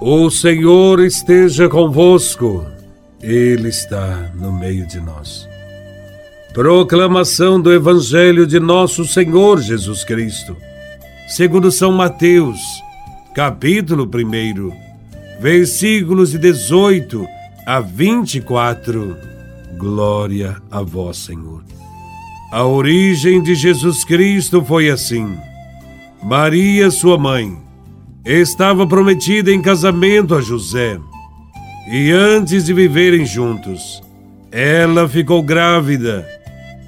O Senhor esteja convosco, Ele está no meio de nós. Proclamação do Evangelho de Nosso Senhor Jesus Cristo, segundo São Mateus, capítulo 1, versículos de 18 a 24. Glória a Vós, Senhor. A origem de Jesus Cristo foi assim: Maria, sua mãe, estava prometida em casamento a José. E antes de viverem juntos, ela ficou grávida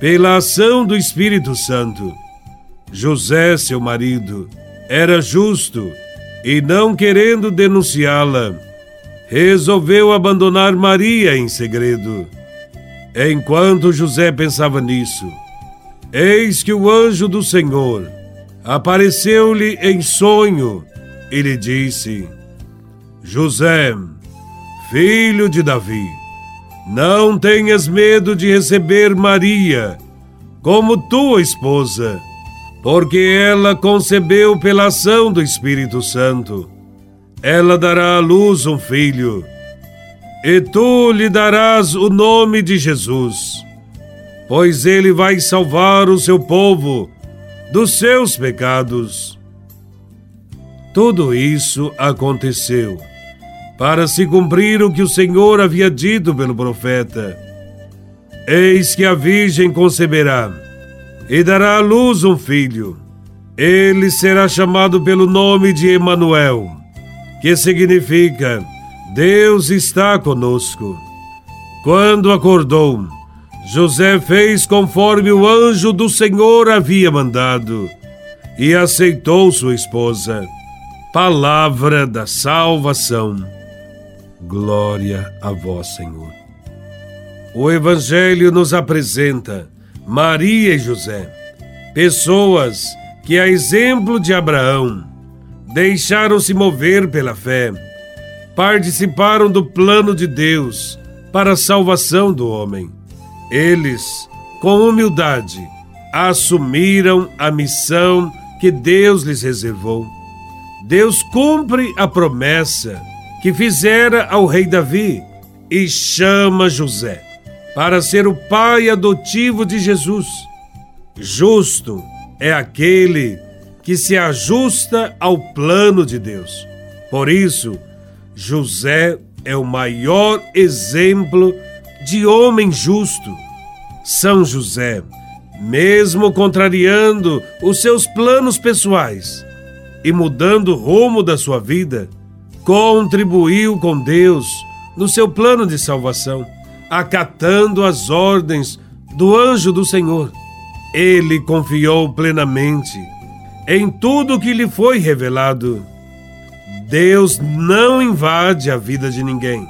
pela ação do Espírito Santo. José, seu marido, era justo e, não querendo denunciá-la, resolveu abandonar Maria em segredo. Enquanto José pensava nisso, eis que o anjo do Senhor apareceu-lhe em sonho e lhe disse: José, filho de Davi, não tenhas medo de receber Maria como tua esposa, porque ela concebeu pela ação do Espírito Santo. Ela dará à luz um filho, e tu lhe darás o nome de Jesus, pois ele vai salvar o seu povo dos seus pecados. Tudo isso aconteceu para se cumprir o que o Senhor havia dito pelo profeta. Eis que a Virgem conceberá e dará à luz um filho. Ele será chamado pelo nome de Emanuel, que significa Deus está conosco. Quando acordou, José fez conforme o anjo do Senhor havia mandado e aceitou sua esposa. Palavra da salvação. Glória a vós, Senhor. O Evangelho nos apresenta Maria e José, pessoas que, a exemplo de Abraão, deixaram-se mover pela fé, participaram do plano de Deus para a salvação do homem. Eles, com humildade, assumiram a missão que Deus lhes reservou Deus cumpre a promessa que fizera ao rei Davi e chama José para ser o pai adotivo de Jesus. Justo é aquele que se ajusta ao plano de Deus. Por isso, José é o maior exemplo de homem justo. São José, mesmo contrariando os seus planos pessoais, e mudando o rumo da sua vida, contribuiu com Deus no seu plano de salvação, acatando as ordens do anjo do Senhor. Ele confiou plenamente em tudo que lhe foi revelado. Deus não invade a vida de ninguém,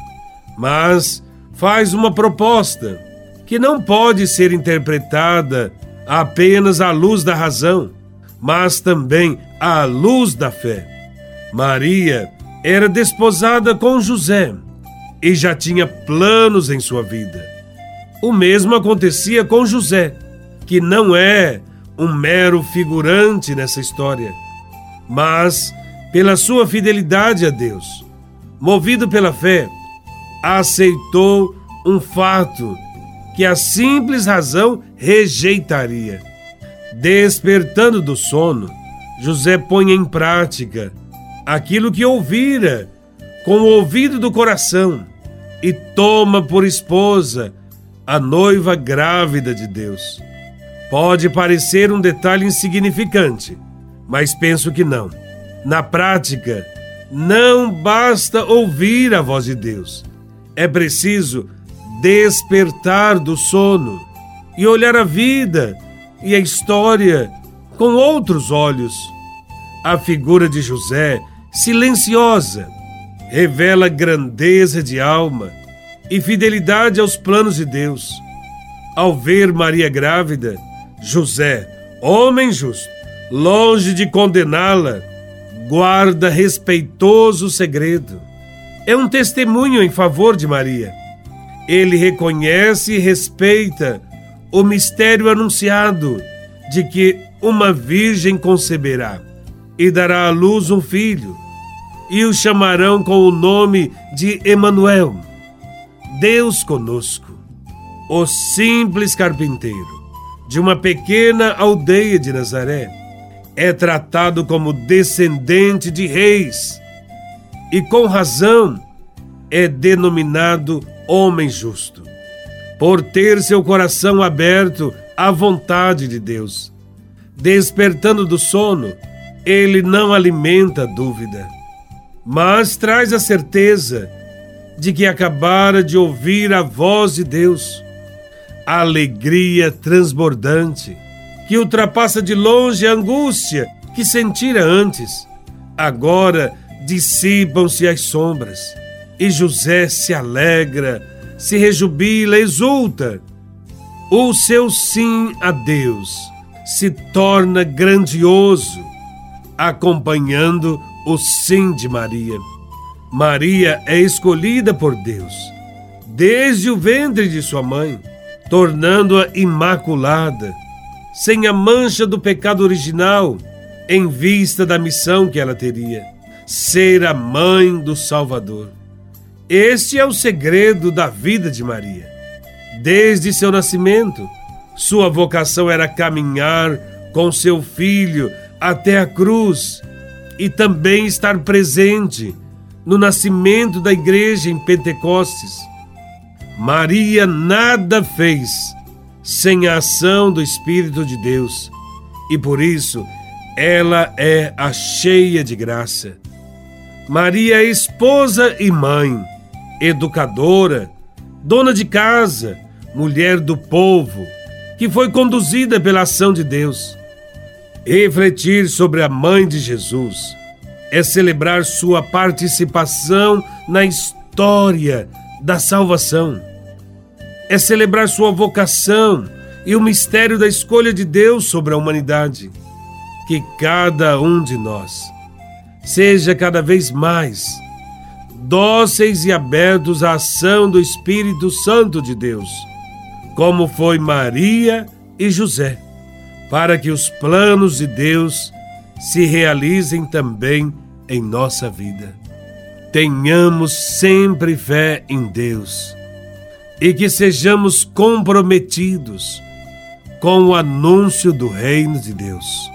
mas faz uma proposta que não pode ser interpretada apenas à luz da razão mas também à luz da fé. Maria era desposada com José e já tinha planos em sua vida. O mesmo acontecia com José, que não é um mero figurante nessa história, mas pela sua fidelidade a Deus, movido pela fé, aceitou um fato que a simples razão rejeitaria. Despertando do sono, José põe em prática aquilo que ouvira com o ouvido do coração e toma por esposa a noiva grávida de Deus. Pode parecer um detalhe insignificante, mas penso que não. Na prática, não basta ouvir a voz de Deus. É preciso despertar do sono e olhar a vida e a história com outros olhos. A figura de José, silenciosa, revela grandeza de alma e fidelidade aos planos de Deus. Ao ver Maria grávida, José, homem justo, longe de condená-la, guarda respeitoso segredo. É um testemunho em favor de Maria. Ele reconhece e respeita o mistério anunciado de que uma virgem conceberá e dará à luz um filho. e o chamarão com o nome de Emanuel, Deus conosco. O simples carpinteiro de uma pequena aldeia de Nazaré é tratado como descendente de reis e com razão é denominado homem justo, por ter seu coração aberto à vontade de Deus. Despertando do sono, ele não alimenta dúvida, mas traz a certeza de que acabara de ouvir a voz de Deus. Alegria transbordante que ultrapassa de longe a angústia que sentira antes. Agora dissipam-se as sombras e José se alegra, se rejubila, exulta. O seu sim a Deus se torna grandioso, acompanhando o sim de Maria. Maria é escolhida por Deus desde o ventre de sua mãe, tornando-a imaculada, sem a mancha do pecado original, em vista da missão que ela teria: ser a mãe do Salvador. Este é o segredo da vida de Maria. Desde seu nascimento, sua vocação era caminhar com seu filho até a cruz e também estar presente no nascimento da igreja em Pentecostes. Maria nada fez sem a ação do Espírito de Deus e por isso ela é a cheia de graça. Maria é esposa e mãe educadora, dona de casa, mulher do povo, que foi conduzida pela ação de Deus. Refletir sobre a mãe de Jesus é celebrar sua participação na história da salvação. É celebrar sua vocação e o mistério da escolha de Deus sobre a humanidade. Que cada um de nós seja cada vez mais dóceis e abertos à ação do Espírito Santo de Deus, como foi Maria e José, para que os planos de Deus se realizem também em nossa vida. Tenhamos sempre fé em Deus e que sejamos comprometidos com o anúncio do Reino de Deus.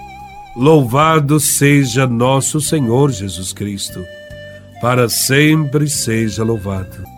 Louvado seja nosso Senhor Jesus Cristo para sempre seja louvado.